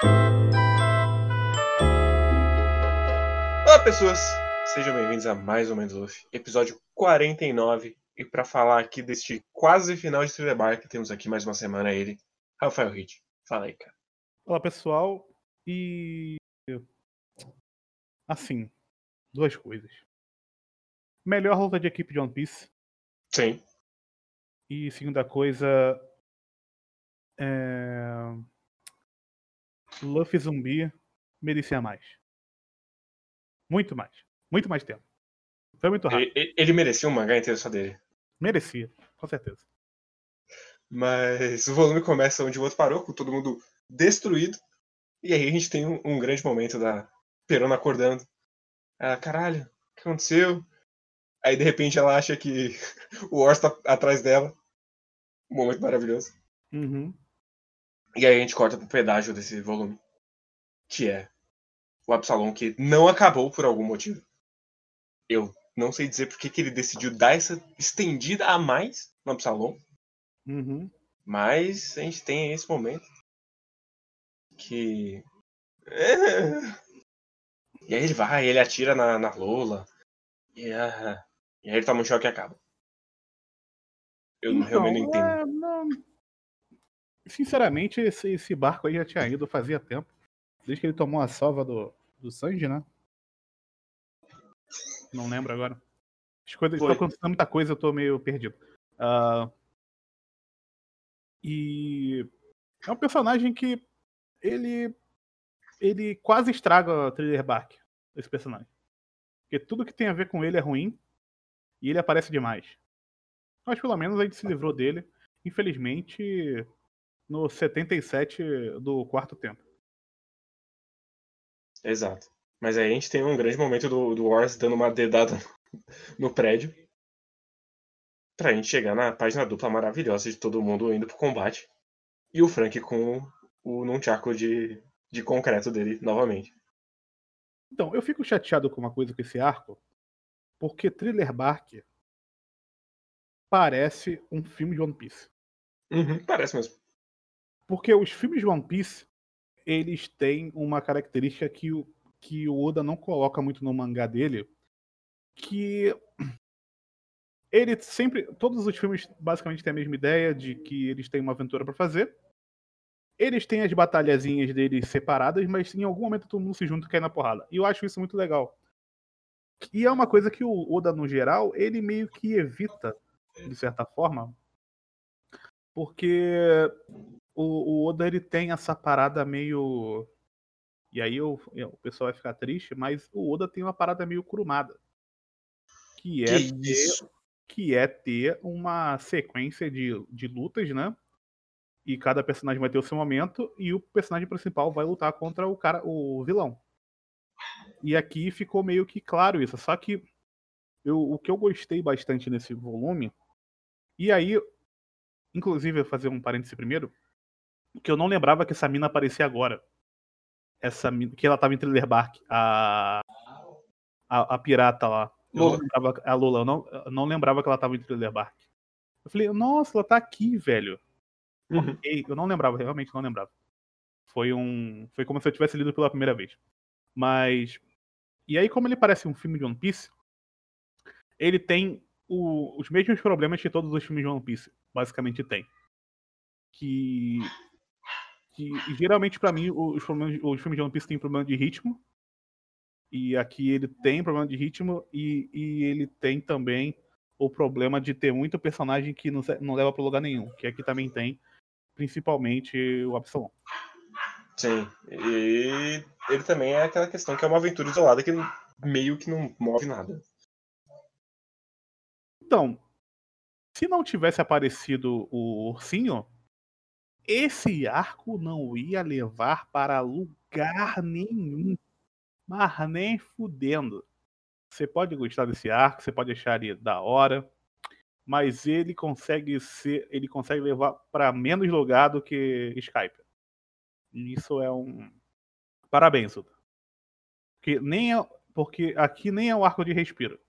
Olá, pessoas! Sejam bem-vindos a mais ou menos Luffy, episódio 49. E para falar aqui deste quase final de Thriller Bark, temos aqui mais uma semana ele, Rafael Hit. Fala aí, cara. Olá, pessoal. E. Assim, duas coisas. Melhor luta de equipe de One Piece. Sim. E segunda coisa. É... Luffy zumbi merecia mais. Muito mais. Muito mais tempo. Foi muito rápido. Ele, ele merecia um mangá inteiro só dele. Merecia, com certeza. Mas o volume começa onde o outro parou, com todo mundo destruído. E aí a gente tem um, um grande momento da Perona acordando. Ela, caralho, o que aconteceu? Aí de repente ela acha que o Ors tá atrás dela. Um momento maravilhoso. Uhum. E aí a gente corta pro pedágio desse volume. Que é o Absalom, que não acabou por algum motivo. Eu não sei dizer porque que ele decidiu dar essa estendida a mais no Absalom. Uhum. Mas a gente tem esse momento que. E aí ele vai, ele atira na, na Lola. E, ah, e aí ele toma um choque e acaba. Eu Então, realmente não entendo. é, não- Sinceramente, esse, esse barco aí já tinha ido fazia tempo. Desde que ele tomou a salva do, do Sanji, né? Não lembro agora. As coisas, tá acontecendo muita coisa, eu tô meio perdido. Ah, e é um personagem que ele ele quase estraga o Thriller Bark, esse personagem. Porque tudo que tem a ver com ele é ruim e ele aparece demais. Mas pelo menos a gente se livrou dele, infelizmente, no 77 do quarto tempo. Exato. Mas aí a gente tem um grande momento do, do Wars dando uma dedada no prédio. Pra gente chegar na página dupla maravilhosa de todo mundo indo pro combate. E o Frank com o nunchaku de, de concreto dele novamente. Então, eu fico chateado com uma coisa com esse arco, porque Thriller Bark parece um filme de One Piece. Uhum, parece mesmo. Porque os filmes de One Piece, eles têm uma característica que o, que o Oda não coloca muito no mangá dele, que ele sempre, todos os filmes basicamente têm a mesma ideia de que eles têm uma aventura pra fazer. Eles têm as batalhazinhas deles separadas, mas em algum momento todo mundo se junta e cai na porrada. E eu acho isso muito legal. E é uma coisa que o Oda, no geral, ele meio que evita, de certa forma, porque o, o Oda ele tem essa parada meio. E aí eu, eu- o pessoal vai ficar triste, mas o Oda tem uma parada meio curumada. Que é, Que ter, isso? que é ter uma sequência de, de lutas, né? E cada personagem vai ter o seu momento, e o personagem principal vai lutar contra o cara, o vilão. E aqui ficou meio que claro isso. Só que eu, o que eu gostei bastante nesse volume, e aí, inclusive, eu vou fazer um parêntese primeiro, que eu não lembrava que essa mina aparecia agora. Essa mina, que ela tava em Thriller Bark, a, a, a pirata lá. Eu não lembrava, a Lula, eu não, eu não lembrava que ela tava em Thriller Bark. Eu falei, nossa, ela tá aqui, velho. Uhum. Eu não lembrava, realmente não lembrava. Foi um. Foi como se eu tivesse lido pela primeira vez. Mas. E aí, como ele parece um filme de One Piece, ele tem o- os mesmos problemas que todos os filmes de One Piece, basicamente tem. Que. Que geralmente, pra mim, os, problemas- os filmes de One Piece têm problema de ritmo. E aqui ele tem problema de ritmo e, e ele tem também o problema de ter muito personagem que não, não leva pra lugar nenhum. Que aqui também tem, principalmente o Absalom. Sim. E ele também é aquela questão que é uma aventura isolada que meio que não move nada. Então, se não tivesse aparecido o ursinho, esse arco não ia levar para lugar nenhum. Mas nem fudendo. Você pode gostar desse arco, você pode achar ele da hora, mas ele consegue ser, ele consegue levar para menos lugar do que Skype. Isso é um parabéns, Uda. Porque nem é, porque aqui nem é o arco de respiro.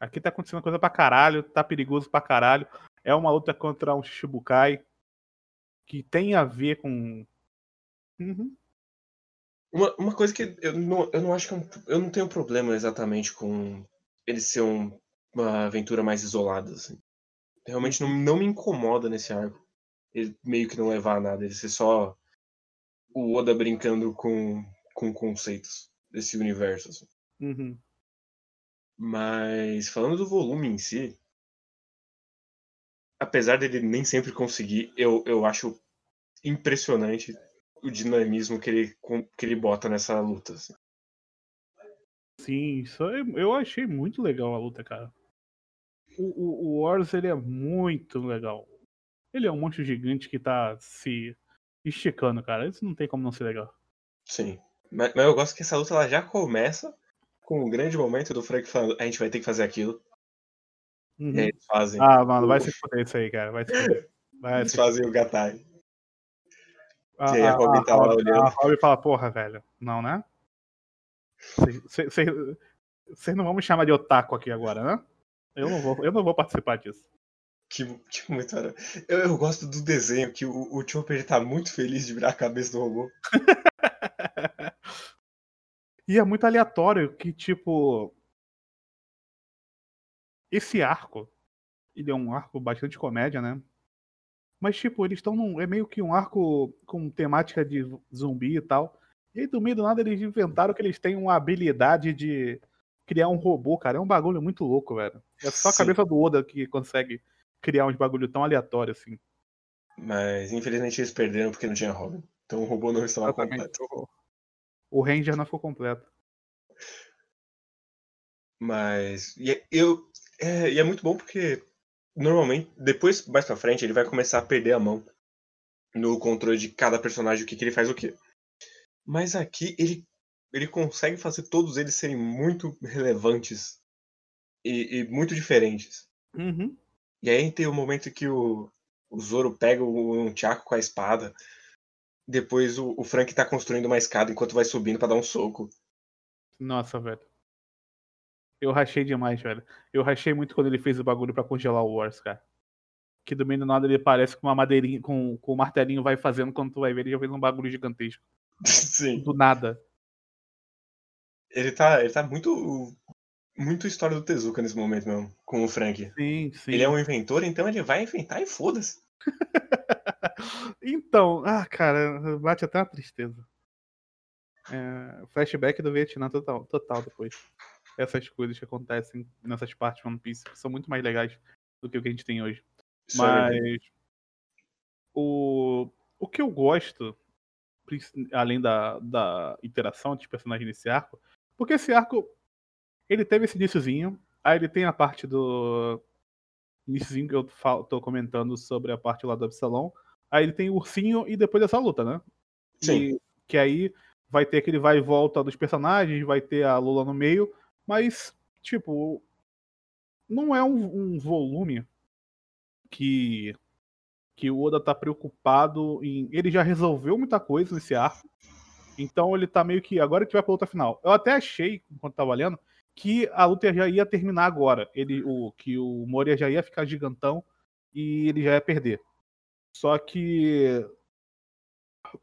Aqui tá acontecendo coisa pra caralho, tá perigoso pra caralho. É uma luta contra um Shichibukai que tem a ver com. Uhum. Uma, uma coisa que eu não, eu não acho que é um- eu não tenho problema exatamente com ele ser um- uma aventura mais isolada. Assim. Realmente não, não me incomoda nesse arco. Ele meio que não levar a nada, ele ser só o Oda brincando com, com conceitos desse universo. assim. Uhum. Mas falando do volume em si, apesar dele nem sempre conseguir, eu, eu acho impressionante o dinamismo que ele, que ele bota nessa luta. assim. Sim, isso é- eu achei muito legal a luta, cara. O, o, o Wars, ele é muito legal. Ele é um monstro gigante que tá se esticando, cara. Isso não tem como não ser legal. Sim. Mas, mas eu gosto que essa luta ela já começa com o grande momento do Frank falando: a gente vai ter que fazer aquilo. Uhum. E aí eles fazem. Ah, mano, vai se fuder isso aí, cara. Vai se fuder. Vai eles se fazem o Gatai. A, E aí a Robin tá lá Robin- olhando. a Robin fala, porra, velho. Não, né? Vocês não vão me chamar de otaku aqui agora, né? Eu não vou, eu não vou participar disso. Que, que muito eu, eu gosto do desenho que o, o Chopper tá muito feliz de virar a cabeça do robô. E é muito aleatório que, tipo. Esse arco. Ele é um arco bastante comédia, né? Mas, tipo, eles estão num. É meio que um arco com temática de zumbi e tal. E aí, do meio do nada, eles inventaram que eles têm uma habilidade de criar um robô, cara. É um bagulho muito louco, velho. É só a Sim. cabeça do Oda que consegue criar uns bagulho tão aleatório assim. Mas infelizmente eles perderam porque não tinha Robin. Então o robô não estava Exatamente. completo. O Ranger não ficou completo. Mas. Eu, é, e é muito bom porque normalmente, depois, mais pra frente, ele vai começar a perder a mão no controle de cada personagem, o que, que ele faz o quê. Mas aqui ele, ele consegue fazer todos eles serem muito relevantes e, e muito diferentes. Uhum. E aí tem o momento que o, o Zoro pega o Nunchaku com a espada. Depois o, o Frank tá construindo uma escada enquanto vai subindo pra dar um soco. Nossa, velho. Eu rachei demais, velho. Eu rachei muito quando ele fez o bagulho pra congelar o Wars, cara. Que do meio do nada ele parece com uma madeirinha, com, com o martelinho vai fazendo, quando tu vai ver, ele já fez um bagulho gigantesco. Sim. Do nada. Ele tá, ele tá muito. Muito história do Tezuka nesse momento mesmo, com o Frank. Sim, sim. Ele é um inventor, então ele vai inventar e foda-se. Então, ah, cara, bate até uma tristeza. É, flashback do Vietnã total, total depois. Essas coisas que acontecem nessas partes de One Piece que são muito mais legais do que o que a gente tem hoje. Isso é. Mas o, o que eu gosto, além da, da interação dos personagens nesse arco, porque esse arco ele teve esse iniciozinho, aí ele tem a parte do iniciozinho que eu falo, tô comentando sobre a parte lá do Absalom, aí ele tem o ursinho e depois essa luta, né? Sim. E- que aí vai ter aquele vai e volta dos personagens, vai ter a Lula no meio, mas, tipo, não é um, um volume que que o Oda tá preocupado em. Ele já resolveu muita coisa nesse arco. Então ele tá meio que. Agora que vai pra luta final. Eu até achei, enquanto tava lendo, que a luta já ia terminar agora. Ele, o, que o Moria já ia ficar gigantão e ele já ia perder. Só que.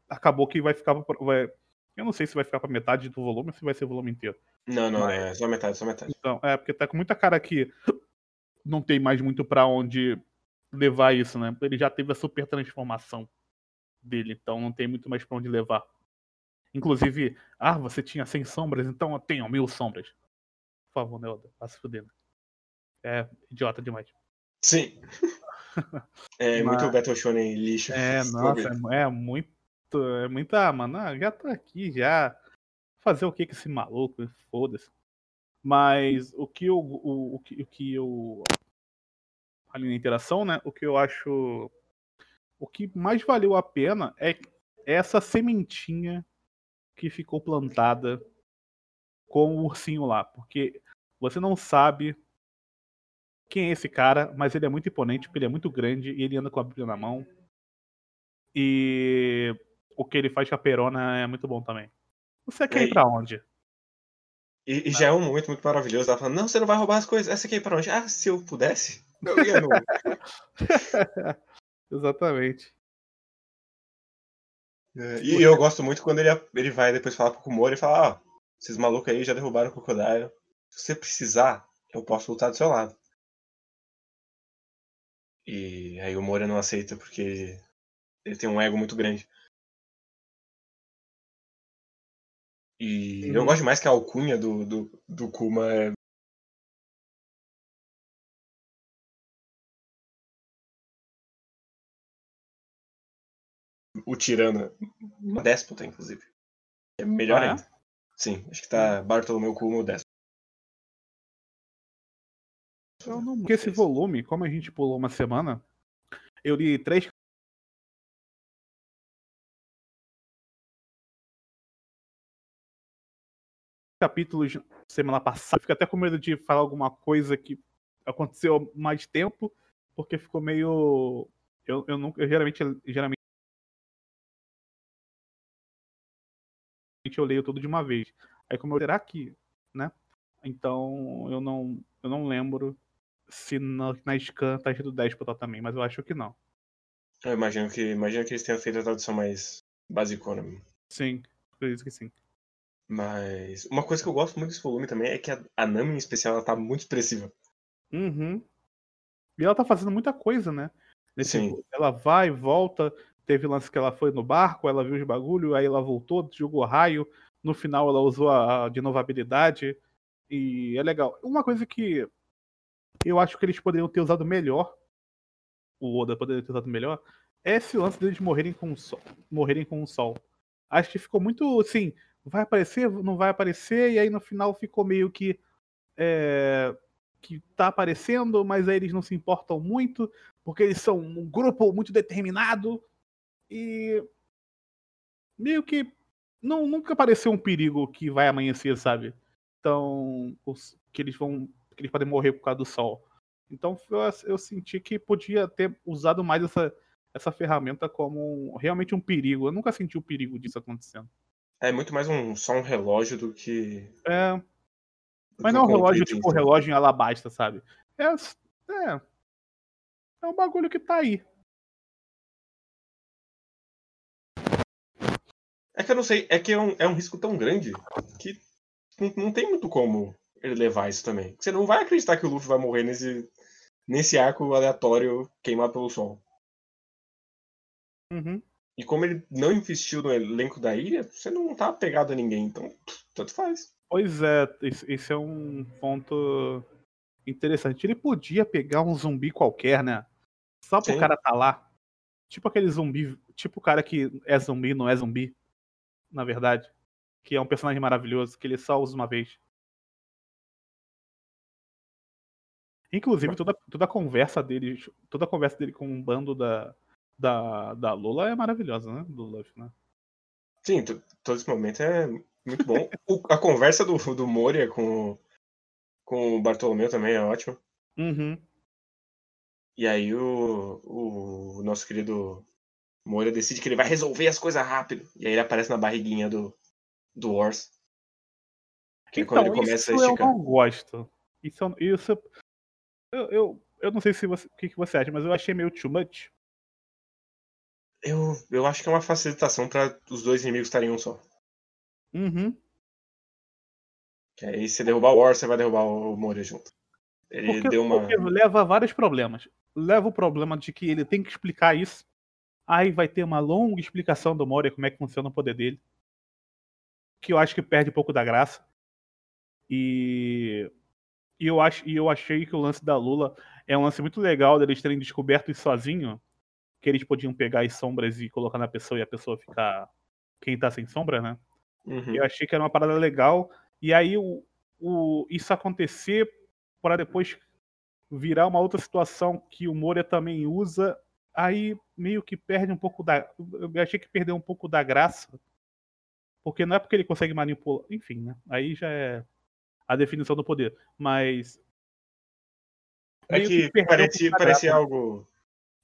Acabou que vai ficar. Vai, eu não sei se vai ficar pra metade do volume ou se vai ser o volume inteiro. Não, não, Mas- é só metade, só metade. Então, é, porque tá com muita cara que não tem mais muito pra onde levar isso, né? Ele já teve a super transformação dele, então não tem muito mais pra onde levar. Inclusive, ah, você tinha 100 sombras, então eu tenho mil sombras. Por favor, né, Oda? Se fudendo. É idiota demais. Sim. É Mas- muito Battle Shonen lixo. É, nossa, é, é muito. É muita. Mano, ah, já tô aqui, já. Fazer o que com esse maluco? Foda-se. Mas o que eu. O, o, que, o que eu. Ali na interação, né? O que eu acho. O que mais valeu a pena é essa sementinha que ficou plantada com o ursinho lá. Porque você não sabe quem é esse cara, mas ele é muito imponente, porque ele é muito grande e ele anda com a Bíblia na mão. E o que ele faz com a Perona é muito bom também. Você quer É, ir pra onde? E, e já é um momento muito maravilhoso. Ela falando, não, você não vai roubar as coisas. Essa aqui é pra onde? Ah, se eu pudesse, eu ia no. Exatamente. É, e eu gosto muito quando ele, ele vai depois falar pro Kumori e fala, ó, esses malucos aí já derrubaram o Crocodile. Se você precisar, eu posso lutar do seu lado. E aí o Moria não aceita porque ele tem um ego muito grande. E uhum. eu gosto mais que a alcunha do, do, do Kuma é o tirano. Uma déspota, inclusive. É melhor ah, é? ainda. Sim, acho que tá Bartolomeu Kuma o déspota. Não... Porque esse volume, como a gente pulou uma semana, eu li três capítulos semana passada. Fico até com medo de falar alguma coisa que aconteceu mais tempo, porque ficou meio. Eu, eu, não, eu geralmente, geralmente eu leio tudo de uma vez. Aí como eu será que, né? Então eu não eu não lembro se na, na scan tá escrito déspota também, mas eu acho que não. Eu imagino que imagino que eles tenham feito a tradução mais basicona mesmo. Sim, por isso que sim. Mas uma coisa que eu gosto muito desse volume também é que a, a Nami em especial ela tá muito expressiva. Uhum. E ela tá fazendo muita coisa, né? Nesse Sim. Ela vai, volta, Teve lance que ela foi no barco, ela viu os bagulho, aí ela voltou, jogou raio. No final ela usou a, de novo habilidade. E é legal. Uma coisa que eu acho que eles poderiam ter usado melhor, o Oda poderia ter usado melhor, é esse lance deles morrerem com o sol. Morrerem com o sol. Acho que ficou muito assim, vai aparecer, não vai aparecer, e aí no final ficou meio que. É, que tá aparecendo, mas aí eles não se importam muito, porque eles são um grupo muito determinado, e meio que não, nunca apareceu um perigo que vai amanhecer, sabe? Então, os, que eles vão. que eles podem morrer por causa do sol. Então eu, eu senti que podia ter usado mais essa, essa ferramenta como realmente um perigo. Eu nunca senti o perigo disso acontecendo. É muito mais um só um relógio do que. É. Mas não é um relógio tipo relógio em alabasta, sabe? É, é. É um bagulho que tá aí. É que eu não sei, é que é um, é um risco tão grande que não, não tem muito como ele levar isso também. Você não vai acreditar que o Luffy vai morrer nesse, nesse arco aleatório queimado pelo sol. Uhum. E como ele não investiu no elenco da ilha, você não tá pegado a ninguém, então tanto faz. Pois é, esse é um ponto interessante. Ele podia pegar um zumbi qualquer, né? Só pro Sim. cara tá lá. Tipo aquele zumbi, tipo o cara que é zumbi, não é zumbi na verdade. Que é um personagem maravilhoso, que ele só usa uma vez. Inclusive, toda, toda a conversa dele, toda a conversa dele com um bando da, da, da Lula é maravilhosa, né? Do Luffy, né? Sim, todo esse momento é muito bom. o, a conversa do, do Moria com, com o Bartolomeu também é ótima. Uhum. E aí o, o nosso querido Moira decide que ele vai resolver as coisas rápido. E aí ele aparece na barriguinha do, do Wars. Que então, quando ele começa a esticar. Eu não gosto. Isso, isso eu, eu, eu não sei se você, o que, que você acha, mas eu achei meio too much. Eu, eu acho que é uma facilitação para os dois inimigos estarem um só. Uhum. Que aí se derrubar o War, você vai derrubar o Moria junto. Ele porque, deu uma. leva a vários problemas. Leva o problema de que ele tem que explicar isso Aí vai ter uma longa explicação do Moria como é que funciona o poder dele. Que eu acho que perde um pouco da graça. E, e, eu, acho, e eu achei que o lance da Lula é um lance muito legal deles terem descoberto isso sozinho. Que eles podiam pegar as sombras e colocar na pessoa e a pessoa ficar. Quem tá sem sombra, né? Uhum. Eu achei que era uma parada legal. E aí o, o, isso acontecer para depois virar uma outra situação que o Moria também usa aí meio que perde um pouco da. Eu achei que perdeu um pouco da graça. Porque não é porque ele consegue manipular. Enfim, né? Aí já é a definição do poder. Mas. É que, que parecia, parecia algo,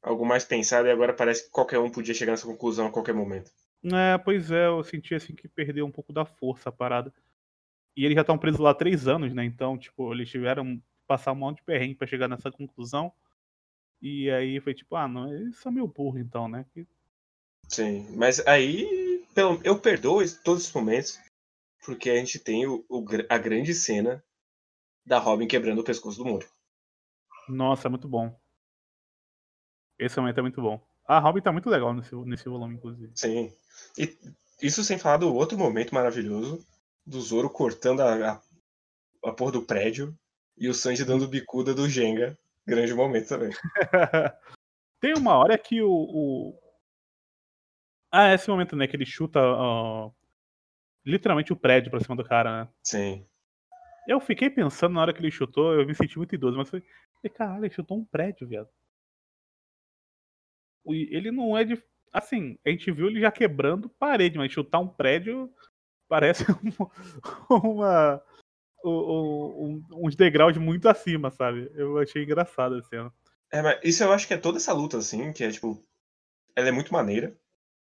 algo mais pensado e agora parece que qualquer um podia chegar nessa conclusão a qualquer momento. É, pois é, eu senti assim que perdeu um pouco da força a parada. E eles já estão presos lá há três anos, né? Então, tipo, eles tiveram que passar um monte de perrengue para chegar nessa conclusão. E aí foi tipo, ah, não, eles são meio burro então, né? Sim, mas aí pelo, eu perdoo todos esses momentos, porque a gente tem o, o, a grande cena da Robin quebrando o pescoço do muro. Nossa, é muito bom. Esse momento é muito bom. A Robin tá muito legal nesse, nesse volume, inclusive. Sim. E isso sem falar do outro momento maravilhoso do Zoro cortando a, a, a porra do prédio e o Sanji dando bicuda do Jenga. Grande momento também. Tem uma hora que o, o, Ah, é esse momento, né? Que ele chuta literalmente o prédio pra cima do cara, né? Sim. Eu fiquei pensando na hora que ele chutou, eu me senti muito idoso, mas falei, caralho, ele chutou um prédio, viado. Ele não é de. Assim, a gente viu ele já quebrando parede, mas chutar um prédio parece uma, um, uns degraus muito acima, sabe? Eu achei engraçado a cena. É, mas isso eu acho que é toda essa luta, assim, que é tipo. Ela é muito maneira.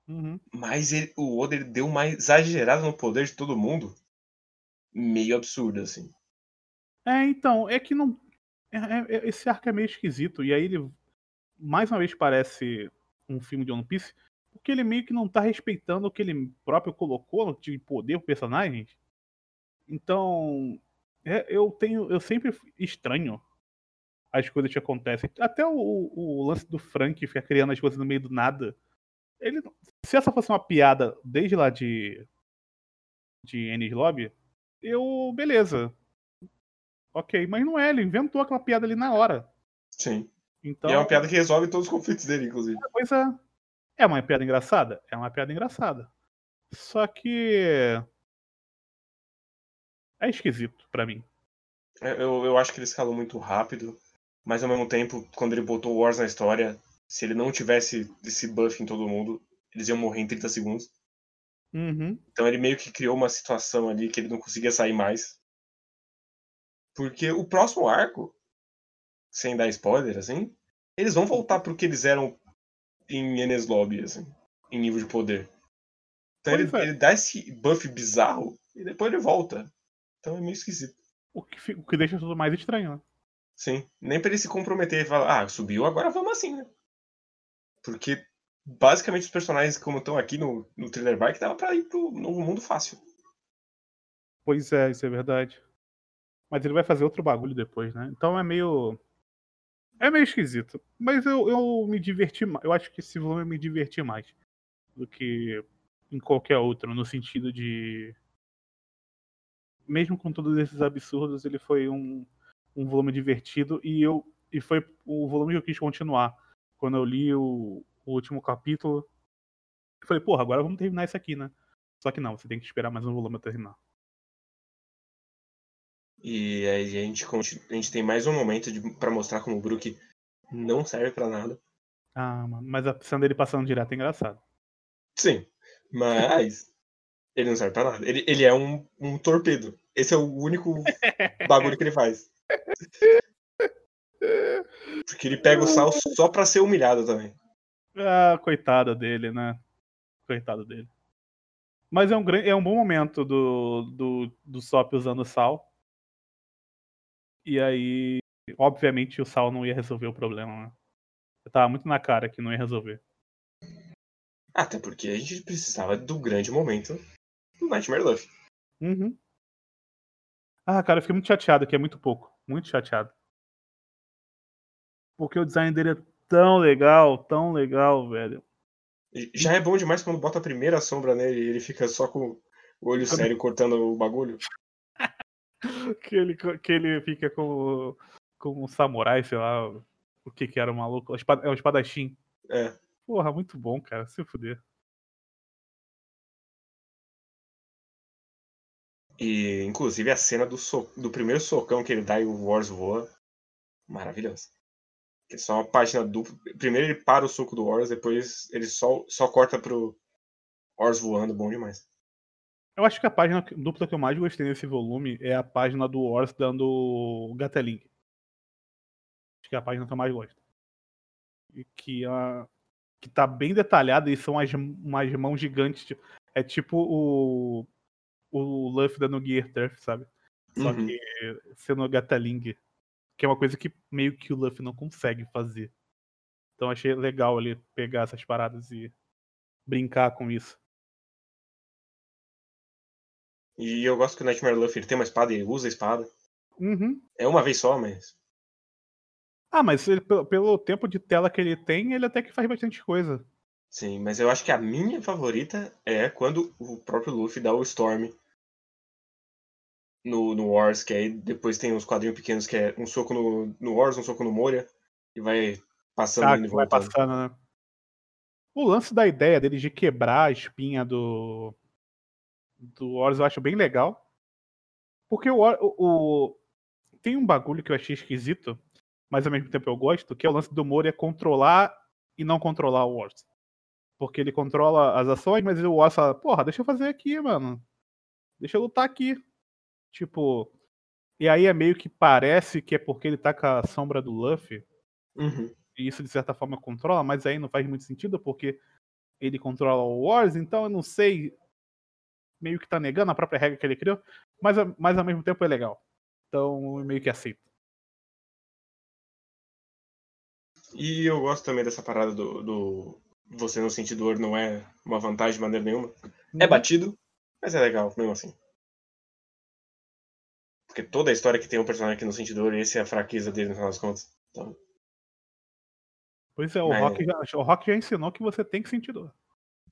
Uhum. Mas ele, o Oda ele deu uma exagerada no poder de todo mundo. Meio absurdo, assim. É, então, é que não. É, é, esse arco é meio esquisito. E aí ele mais uma vez parece um filme de One Piece, porque ele meio que não tá respeitando o que ele próprio colocou de poder pro personagem. Então, é, eu tenho, eu sempre estranho as coisas que acontecem. Até o, o, lance do Frank ficar criando as coisas no meio do nada. Ele, se essa fosse uma piada desde lá de de Ennis Lobby, eu beleza. Ok, mas não é, ele inventou aquela piada ali na hora. Sim. Então, e é uma piada que resolve todos os conflitos dele, inclusive. Pois é. É uma piada engraçada? É uma piada engraçada. Só que. É esquisito para mim. É, eu, eu acho que ele escalou muito rápido, mas ao mesmo tempo, quando ele botou o Wars na história, se ele não tivesse esse buff em todo mundo, eles iam morrer em 30 segundos. Uhum. Então ele meio que criou uma situação ali que ele não conseguia sair mais. Porque o próximo arco sem dar spoiler, assim, eles vão voltar pro que eles eram em Enes Lobby, assim, em nível de poder. Então ele, é. ele, dá esse buff bizarro e depois ele volta. Então é meio esquisito. O que, o que deixa tudo mais estranho, né? Sim. Nem pra ele se comprometer e falar, ah, subiu, agora vamos assim, né? Porque basicamente os personagens como estão aqui no, no Thriller Bike dava pra ir pro novo mundo fácil. Pois é, isso é verdade. Mas ele vai fazer outro bagulho depois, né? Então é meio. É meio esquisito. Mas eu, eu me diverti mais. Eu acho que esse volume eu me diverti mais do que em qualquer outro, no sentido de. Mesmo com todos esses absurdos, ele foi um, um volume divertido e eu e foi o volume que eu quis continuar. Quando eu li o, o último capítulo, eu falei, porra, agora vamos terminar isso aqui, né? Só que não, você tem que esperar mais um volume terminar. E aí a gente, a gente tem mais um momento para mostrar como o Brook não serve para nada. Ah, mano, mas a cena dele passando direto é engraçado. Sim, mas ele não serve pra nada. Ele, ele é um, um torpedo. Esse é o único bagulho que ele faz. Porque ele pega o sal só pra ser humilhado também. Ah, coitada dele, né? Coitado dele. Mas é um, é um bom momento do, do, do Sop usando sal. E aí, obviamente, o Sal não ia resolver o problema, né? Tava muito na cara que não ia resolver. Até porque a gente precisava do grande momento do Nightmare Luffy. Uhum. Ah, cara, eu fiquei muito chateado que é muito pouco. Muito chateado. Porque o design dele é tão legal, tão legal, velho. Já é bom demais quando bota a primeira sombra nele e ele fica só com o olho sério cortando o bagulho. que, ele, que ele fica com, com um samurai, sei lá, o que que era o maluco. É um espadachim. É. Porra, muito bom, cara. Se fuder. E, inclusive, a cena do, so... do primeiro socão que ele dá e o Wars voa. Maravilhosa. Que é só uma página dupla. Primeiro ele para o soco do Wars, depois ele só, só corta pro Wars voando. Bom demais. Eu acho que a página dupla que eu mais gostei nesse volume é a página do Wars dando o Gatling. Acho que é a página que eu mais gosto. E que, a, que tá bem detalhada e são as, umas mãos gigantes. Tipo, é tipo o, o Luffy dando Gear Turf, sabe? Só uhum. que sendo o Gatling. Que é uma coisa que meio que o Luffy não consegue fazer. Então achei legal ali pegar essas paradas e brincar com isso. E eu gosto que o Nightmare Luffy ele tem uma espada e usa a espada. Uhum. É uma vez só, mas. Ah, mas ele, pelo, pelo tempo de tela que ele tem, ele até que faz bastante coisa. Sim, mas eu acho que a minha favorita é quando o próprio Luffy dá o Storm no, no Wars, que aí depois tem uns quadrinhos pequenos que é um soco no, no Wars, um soco no Moria, e vai passando Tá, e que vai voltando. passando, né? O lance da ideia dele de quebrar a espinha do. Do Horus eu acho bem legal. Porque o, o, Tem um bagulho que eu achei esquisito, mas ao mesmo tempo eu gosto, que é o lance do Moria controlar e não controlar o Horus. Porque ele controla as ações, mas o Horus fala, porra, deixa eu fazer aqui, mano. Deixa eu lutar aqui. Tipo. E aí é meio que parece que é porque ele tá com a sombra do Luffy Uhum. e isso de certa forma controla, mas aí não faz muito sentido porque ele controla o Wars, então eu não sei. Meio que tá negando a própria regra que ele criou, mas, mas ao mesmo tempo é legal. Então meio que aceito. E eu gosto também dessa parada do, do você não sentir dor não é uma vantagem de maneira nenhuma. É batido, mas é legal mesmo assim. Porque toda a história que tem um personagem que não sente dor, esse é a fraqueza dele no final das contas. Então, Pois é, o, Mas- Rock já, o Rock já ensinou que você tem que sentir dor.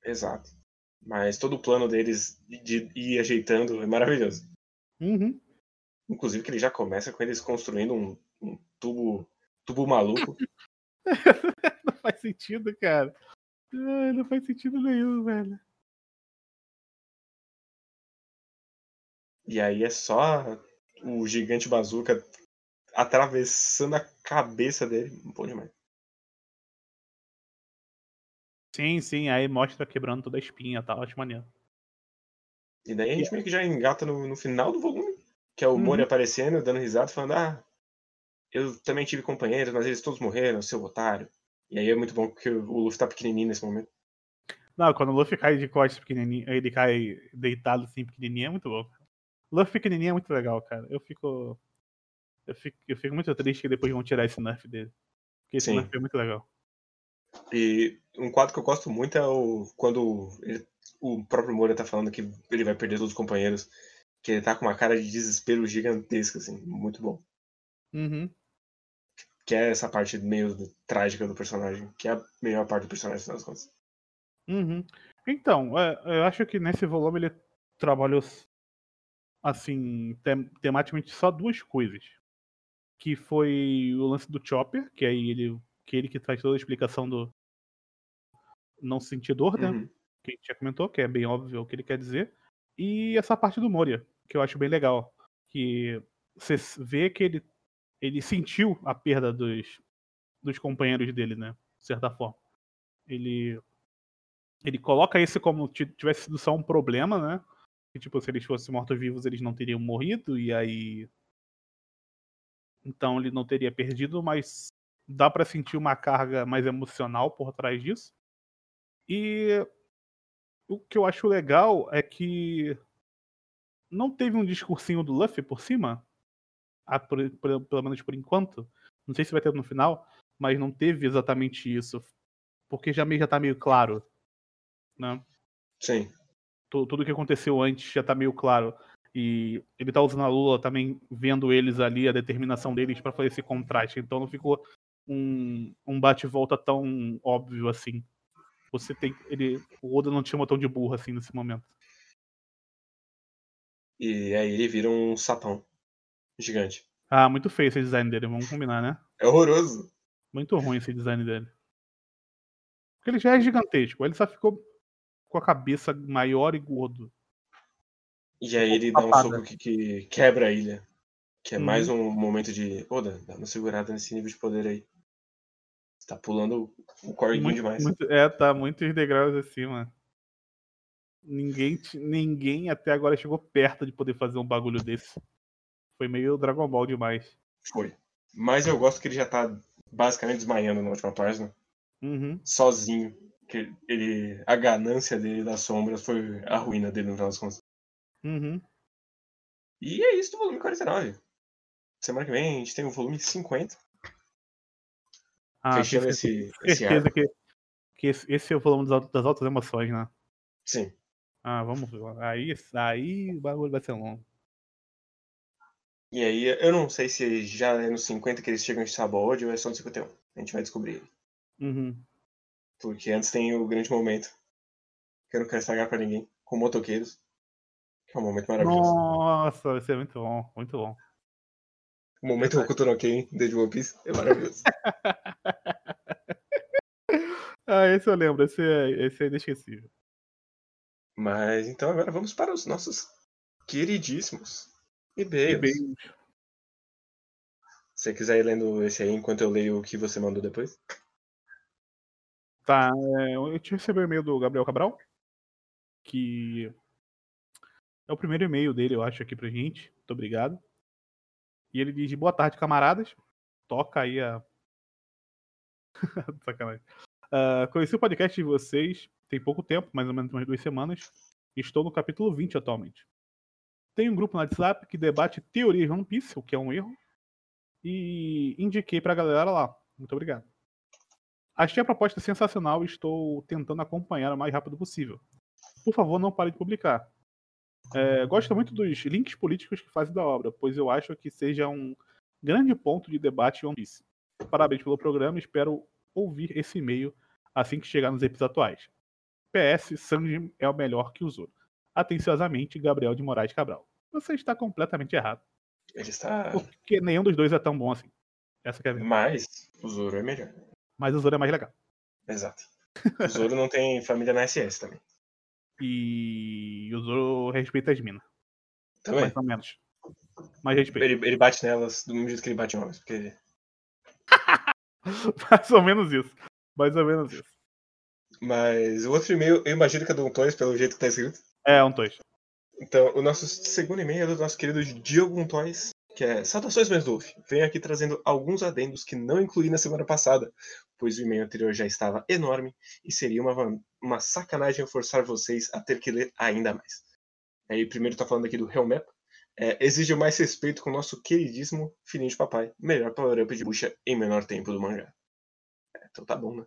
exato. Mas todo o plano deles de ir ajeitando é maravilhoso. Uhum. Inclusive que ele já começa com eles construindo um, um tubo, tubo maluco. Não faz sentido, cara. Ai, não faz sentido nenhum, velho. E aí é só o gigante bazuca atravessando a cabeça dele. Bom demais. Sim, sim, aí mostra quebrando toda a espinha e tal, acho maneiro. E daí a gente meio que já engata no, no final do volume, que é o Uhum. Mori aparecendo, dando risada, falando, ah, eu também tive companheiros, mas eles todos morreram, seu otário. E aí é muito bom porque o Luffy tá pequenininho nesse momento. Não, quando o Luffy cai de costas pequenininho, ele cai deitado assim pequenininho, é muito louco. Luffy pequenininho é muito legal, cara. Eu fico. Eu fico, eu fico muito triste que depois vão tirar esse nerf dele. Porque esse Sim. nerf é muito legal. E um quadro que eu gosto muito é o quando ele- o próprio Moria tá falando que ele vai perder todos os companheiros, que ele tá com uma cara de desespero gigantesca, assim, muito bom. Uhum. Que é essa parte meio trágica do personagem, que é a melhor parte do personagem, no final das contas. Uhum. Então, é, eu acho que nesse volume ele trabalhou assim, tem- tematicamente só duas coisas. Que foi o lance do Chopper, que aí ele que ele que traz toda a explicação do não sentir dor, né? Uhum. que a gente já comentou, que é bem óbvio o que ele quer dizer. E essa parte do Moria, que eu acho bem legal. Que você vê que ele, ele sentiu a perda dos, dos companheiros dele, né? De certa forma. Ele, ele coloca esse como se tivesse sido só um problema, né? Que, tipo, se eles fossem mortos-vivos, eles não teriam morrido, e aí. Então ele não teria perdido, mas dá pra sentir uma carga mais emocional por trás disso. E o que eu acho legal é que não teve um discursinho do Luffy por cima, ah, por- por- pelo menos por enquanto. Não sei se vai ter no final, mas não teve exatamente isso. Porque já meio já tá meio claro. Né? Sim. Tu- Tudo que aconteceu antes já tá meio claro. E ele tá usando a Lula também, vendo eles ali, a determinação deles pra fazer esse contraste. Então não ficou um, um bate-volta tão óbvio assim. Você tem. Ele, o Oda não te chamou tão de burro assim nesse momento. E aí ele vira um sapão gigante. Ah, muito feio esse design dele, vamos combinar, né? É horroroso. Muito ruim esse design dele. Porque ele já é gigantesco, ele só ficou com a cabeça maior e gordo. E aí ele dá um soco que, que quebra a ilha. Que é Uhum. mais um momento de. Oda, dá uma segurada nesse nível de poder aí. Você tá pulando o corguinho Muito, demais. muito- é, tá muitos degraus acima. Ninguém, ninguém até agora chegou perto de poder fazer um bagulho desse. Foi meio Dragon Ball demais. Foi. Mas eu gosto que ele já tá basicamente desmaiando na última página. Uhum. Sozinho. Que ele. A ganância dele das sombras foi a ruína dele no final das contas. Uhum. E é isso do volume 49. Semana que vem a gente tem o volume 50. Ah, fechando esse, esse certeza arco. que, que esse, esse é o volume das, altas- emoções, né? Sim. Ah, vamos ver. Aí, aí o bagulho vai ser longo. E aí, eu não sei se já é nos 50 que eles chegam em Sabode ou é só no 51. A gente vai descobrir. Uhum. Porque antes tem o grande momento. Que eu não quero estragar pra ninguém. Com motoqueiros. Que é um momento maravilhoso. Nossa, vai ser muito bom, muito bom. O momento Hokuto no Ken de One Piece é maravilhoso. ah, esse eu lembro, esse é, esse é inesquecível. Mas então agora vamos para os nossos queridíssimos e-mails. E-mails. Se você quiser ir lendo esse aí enquanto eu leio o que você mandou depois. Tá, é, eu te recebi o e-mail do Gabriel Cabral, que é o primeiro e-mail dele, eu acho, aqui pra gente. Muito obrigado. E ele diz: Boa tarde, camaradas. Toca aí a. Sacanagem. Uh, conheci o podcast de vocês tem pouco tempo, mais ou menos umas duas semanas. Estou no capítulo 20 atualmente. Tem um grupo no WhatsApp que debate teorias de One Piece, o que é um erro. E indiquei pra galera lá. Muito obrigado. Achei a proposta sensacional e estou tentando acompanhar o mais rápido possível. Por favor, não pare de publicar. É, gosto muito dos links políticos que fazem da obra, pois eu acho que seja um grande ponto de debate em One Piece. Parabéns pelo programa, espero ouvir esse e-mail assim que chegar nos episódios atuais. PS, Sanji é o melhor que o Zoro. Atenciosamente, Gabriel de Moraes Cabral. Você está completamente errado. Ele está. Porque nenhum dos dois é tão bom assim. Essa que é a verdade. Mas o Zoro é melhor. Mas o Zoro é mais legal. Exato. O Zoro não tem família na SS também. E o Zoro respeita as minas. Também. Mais ou menos. Mas respeita. Ele, ele bate nelas do mesmo jeito que ele bate em homens. Porque... mais ou menos isso. Mais ou menos isso. Mas o outro e-mail, eu imagino que é do Antois, pelo jeito que tá escrito. É, um dois. Então, o nosso segundo e-mail é do nosso querido Diogo Antois, que é Saudações, Mesdolf. Venho aqui trazendo alguns adendos que não incluí na semana passada, pois o e-mail anterior já estava enorme e seria uma, uma sacanagem forçar vocês a ter que ler ainda mais. Aí, primeiro tá falando aqui do Helmep. É, exige mais respeito com o nosso queridíssimo filhinho de papai, melhor power-up de bucha em menor tempo do mangá. É, então tá bom, né?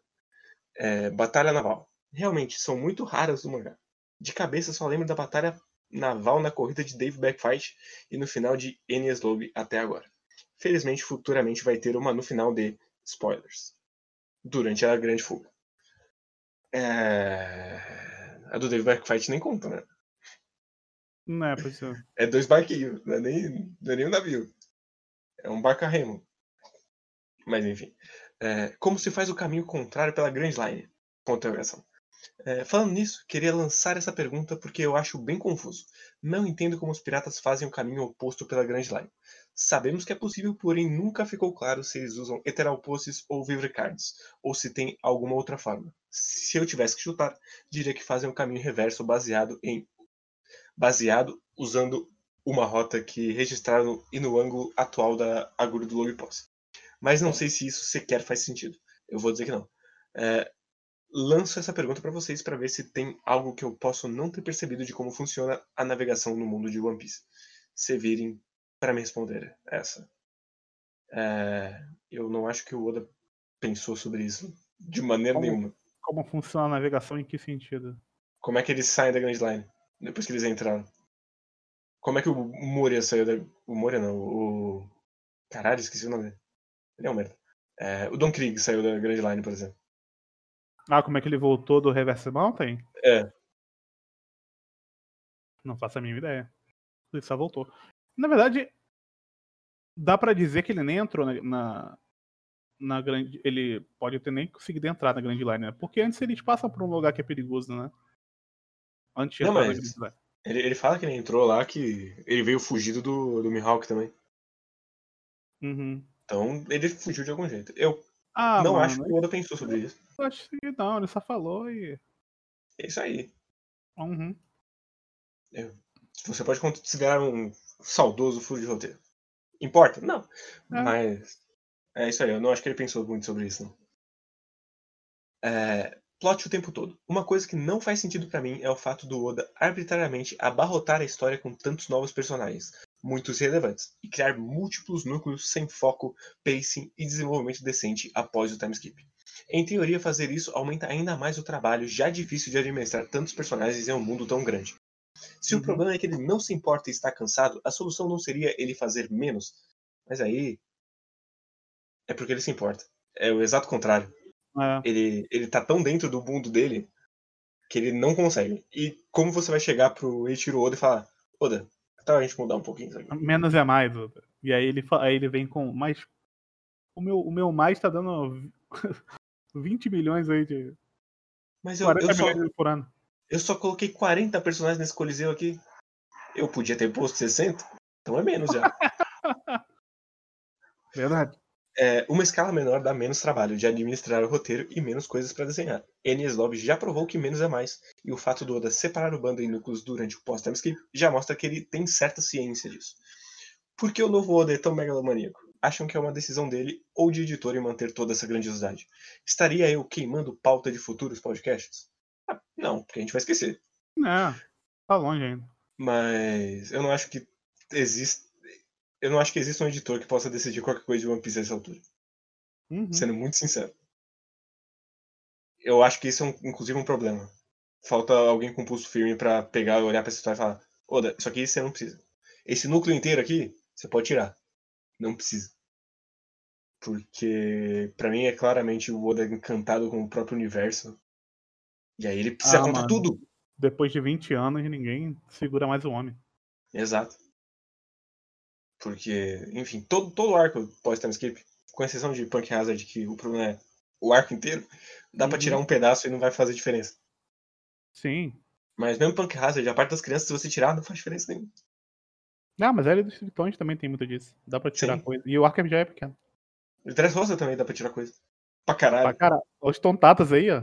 É, batalha naval. Realmente, são muito raras no mangá. De cabeça, só lembro da batalha naval na corrida de Dave Backfight e no final de Enies Lobby até agora. Felizmente, futuramente vai ter uma no final de spoilers. Durante a grande fuga. É... A do Dave Backfight nem conta, né? Não é, é. É dois barquinhos, não é nem, não é nem um navio. É um barco a remo. Mas enfim. É, como se faz o caminho contrário pela Grand Line? Interrogação. É, falando nisso, queria lançar essa pergunta porque eu acho bem confuso. Não entendo como os piratas fazem o caminho oposto pela Grand Line. Sabemos que é possível, porém nunca ficou claro se eles usam Eteralposes ou Vivricards, ou se tem alguma outra forma. Se eu tivesse que chutar, diria que fazem o caminho reverso baseado em baseado usando uma rota que registraram e no ângulo atual da agulha do Lobipose mas não sei se isso sequer faz sentido. Eu vou dizer que não. É, lanço essa pergunta para vocês para ver se tem algo que eu posso não ter percebido de como funciona a navegação no mundo de One Piece. Se virem para me responder essa. É, eu não acho que o Oda pensou sobre isso de maneira como, nenhuma. Como funciona a navegação em que sentido? Como é que eles saem da Grand Line depois que eles entraram? Como é que o Moria saiu da. O Moria não, o. Caralho, esqueci o nome. Ele é um merda. É, o Don Krieg saiu da Grand Line, por exemplo. Ah, como é que ele voltou do Reverse Mountain? É. Não faço a mínima ideia. Ele só voltou. Na verdade, dá para dizer que ele nem entrou na, na, na, grande. Ele pode ter nem conseguido entrar na Grand Line, né? Porque antes eles passam por um lugar que é perigoso, né? Antes Não, mas ele, ele fala que ele entrou lá, que ele veio fugido do, do Mihawk também. Uhum. Então ele fugiu de algum jeito. Eu Ah, não mano, acho que o Oda pensou sobre isso. eu acho que não, ele só falou e. É isso aí. Uhum. Você pode considerar um saudoso furo de roteiro. Importa? Não. É. Mas é isso aí. Eu não acho que ele pensou muito sobre isso. Não. É, plot o tempo todo. Uma coisa que não faz sentido pra mim é o fato do Oda arbitrariamente abarrotar a história com tantos novos personagens, muitos relevantes, e criar múltiplos núcleos sem foco, pacing e desenvolvimento decente após o time skip. Em teoria, fazer isso aumenta ainda mais o trabalho já difícil de administrar tantos personagens em um mundo tão grande. Se Uhum. o problema é que ele não se importa e está cansado, a solução não seria ele fazer menos. Mas aí. É porque ele se importa. É o exato contrário. É, Ele, ele tá tão dentro do mundo dele que ele não consegue. E como você vai chegar pro Eiichiro Oda e falar: Oda, tal a gente mudar um pouquinho isso aqui? menos é mais. Oda. E aí ele, aí ele vem com mais. O meu, o meu mais tá dando 20 milhões aí de. Mas eu, 40 eu, só, milhões por ano. eu só coloquei 40 personagens nesse coliseu aqui. Eu podia ter posto 60. Então é menos já. Verdade. É, uma escala menor dá menos trabalho de administrar o roteiro e menos coisas para desenhar. Enies Lobby já provou que menos é mais, e o fato do Oda separar o bando em núcleos durante o pós-timeskip já mostra que ele tem certa ciência disso. Por que o novo Oda é tão megalomaníaco? Acham que é uma decisão dele ou de editor em manter toda essa grandiosidade? Estaria eu queimando pauta de futuros podcasts? Ah, não, porque a gente vai esquecer. Não, tá longe ainda. Mas eu não acho que existe. Eu não acho que exista um editor que possa decidir qualquer coisa de One Piece a essa altura. Uhum. Sendo muito sincero. Eu acho que isso é, um- inclusive, um problema. Falta alguém com pulso firme pra pegar, olhar pra história e falar: Oda, isso aqui você não precisa. Esse núcleo inteiro aqui, você pode tirar. Não precisa. Porque, pra mim, é claramente o Oda encantado com o próprio universo. E aí ele precisa Ah, contar mano. tudo. Depois de 20 anos, ninguém segura mais o homem. Exato. Porque, enfim, todo, todo o arco pós-timeskip, com exceção de Punk Hazard, que o problema é o arco inteiro, dá pra Uhum. tirar um pedaço e não vai fazer diferença. Sim. Mas mesmo Punk Hazard, a parte das crianças, se você tirar, não faz diferença nenhuma. Ah, mas a Ilha dos Tritões também tem muito disso. Dá pra tirar Sim. coisa. E o arco já é pequeno. O Dress Rosa também dá pra tirar coisa. Pra caralho. Pra cara, os tontatas aí, ó.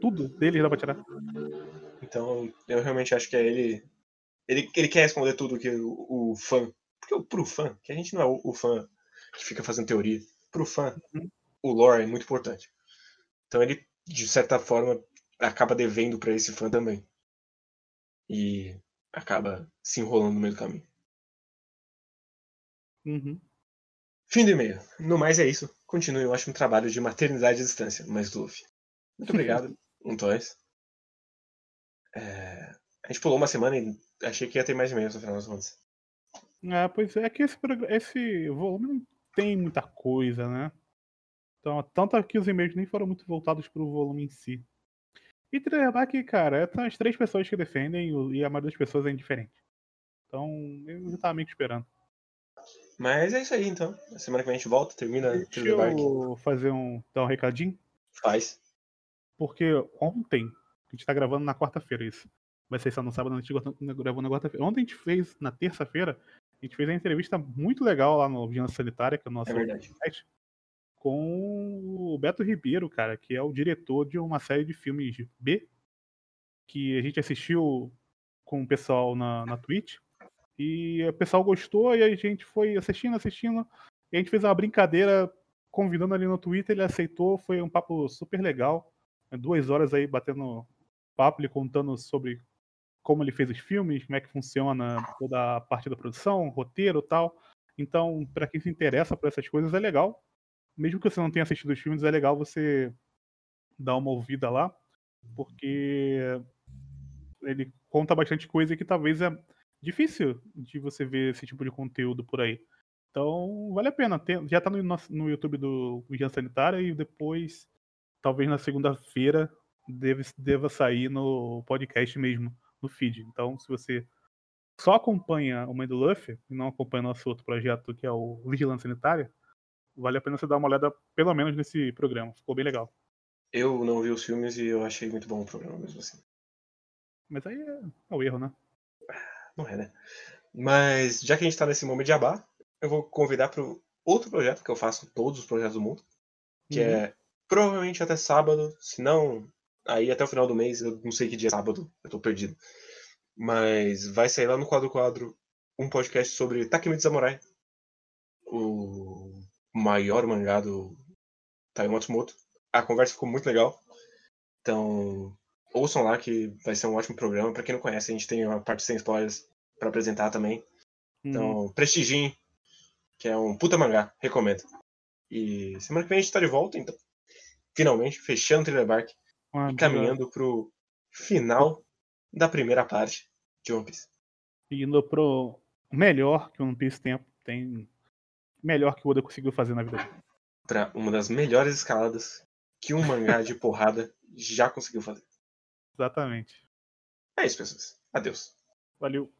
Tudo deles dá pra tirar. Então, eu realmente acho que é ele. Ele, ele quer responder tudo que o, o fã. Porque pro fã, que a gente não é o, fã que fica fazendo teoria. Pro fã, Uhum. o lore é muito importante. Então ele, de certa forma, acaba devendo pra esse fã também. E acaba se enrolando no meio do caminho. Uhum. Fim do e-mail. No mais é isso. Continue um ótimo trabalho de maternidade à distância, mas do Luffy. Muito obrigado, um Toys. É, A gente pulou uma semana e achei que ia ter mais e-mails no final das contas. É, pois é que esse, esse volume não tem muita coisa, né? Então, tanto que os e-mails nem foram muito voltados pro volume em si. E que, cara, são as três pessoas que defendem e o- a maioria das pessoas é indiferente. Então, eu já tava meio que esperando. Mas é isso aí então. Na semana que vem a gente volta, termina Deixa eu fazer um, dar um recadinho, Faz. porque ontem, a gente tá gravando na quarta-feira isso. Vai ser só no sábado, a gente gravou na quarta-feira. Ontem a gente fez, na terça-feira, a gente fez uma entrevista muito legal lá no Vigilância Sanitária, que é o nosso É podcast, com o Beto Ribeiro, cara, que é o diretor de uma série de filmes B, que a gente assistiu com o pessoal na, na Twitch. E o pessoal gostou e a gente foi assistindo, assistindo. E a gente fez uma brincadeira convidando ali no Twitter, ele aceitou, foi um papo super legal. Duas horas aí batendo papo, ele contando sobre como ele fez os filmes, como é que funciona toda a parte da produção, roteiro tal. Então, para quem se interessa por essas coisas, é legal. Mesmo que você não tenha assistido os filmes, é legal você dar uma ouvida lá, porque ele conta bastante coisa que talvez é difícil de você ver esse tipo de conteúdo por aí. Então, vale a pena. Tem- já tá no, no YouTube do Vigilância Sanitária e depois, talvez na segunda-feira, deve, deva sair no podcast mesmo, no feed. Então, se você só acompanha o Mãe do Luffy e não acompanha nosso outro projeto, que é o Vigilância Sanitária, vale a pena você dar uma olhada, pelo menos, nesse programa. Ficou bem legal. Eu não vi os filmes e eu achei muito bom o programa mesmo assim. Mas aí é, é o erro, né? Não é, né? Mas já que a gente tá nesse momento de abá, eu vou convidar para outro projeto que eu faço todos os projetos do mundo, que Uhum. é provavelmente até sábado, se não, aí até o final do mês, eu não sei que dia é sábado, eu tô perdido. Mas vai sair lá no quadro quadro um podcast sobre Takemichi Samurai, o maior mangá do Taiyo Matsumoto. A conversa ficou muito legal. Então, ouçam lá que vai ser um ótimo programa. Pra quem não conhece, a gente tem uma parte sem spoilers pra apresentar também. Então, prestigiem, que é um puta mangá, recomendo. E semana que vem a gente tá de volta, então. finalmente, fechando o Thriller Bark Ah, e caminhando pro final da primeira parte de One Piece. Indo pro melhor que One Piece tem, tem melhor que o Oda conseguiu fazer na vida dele. Pra uma das melhores escaladas que um mangá de porrada já conseguiu fazer. Exatamente. É isso, pessoas. Adeus. Valeu.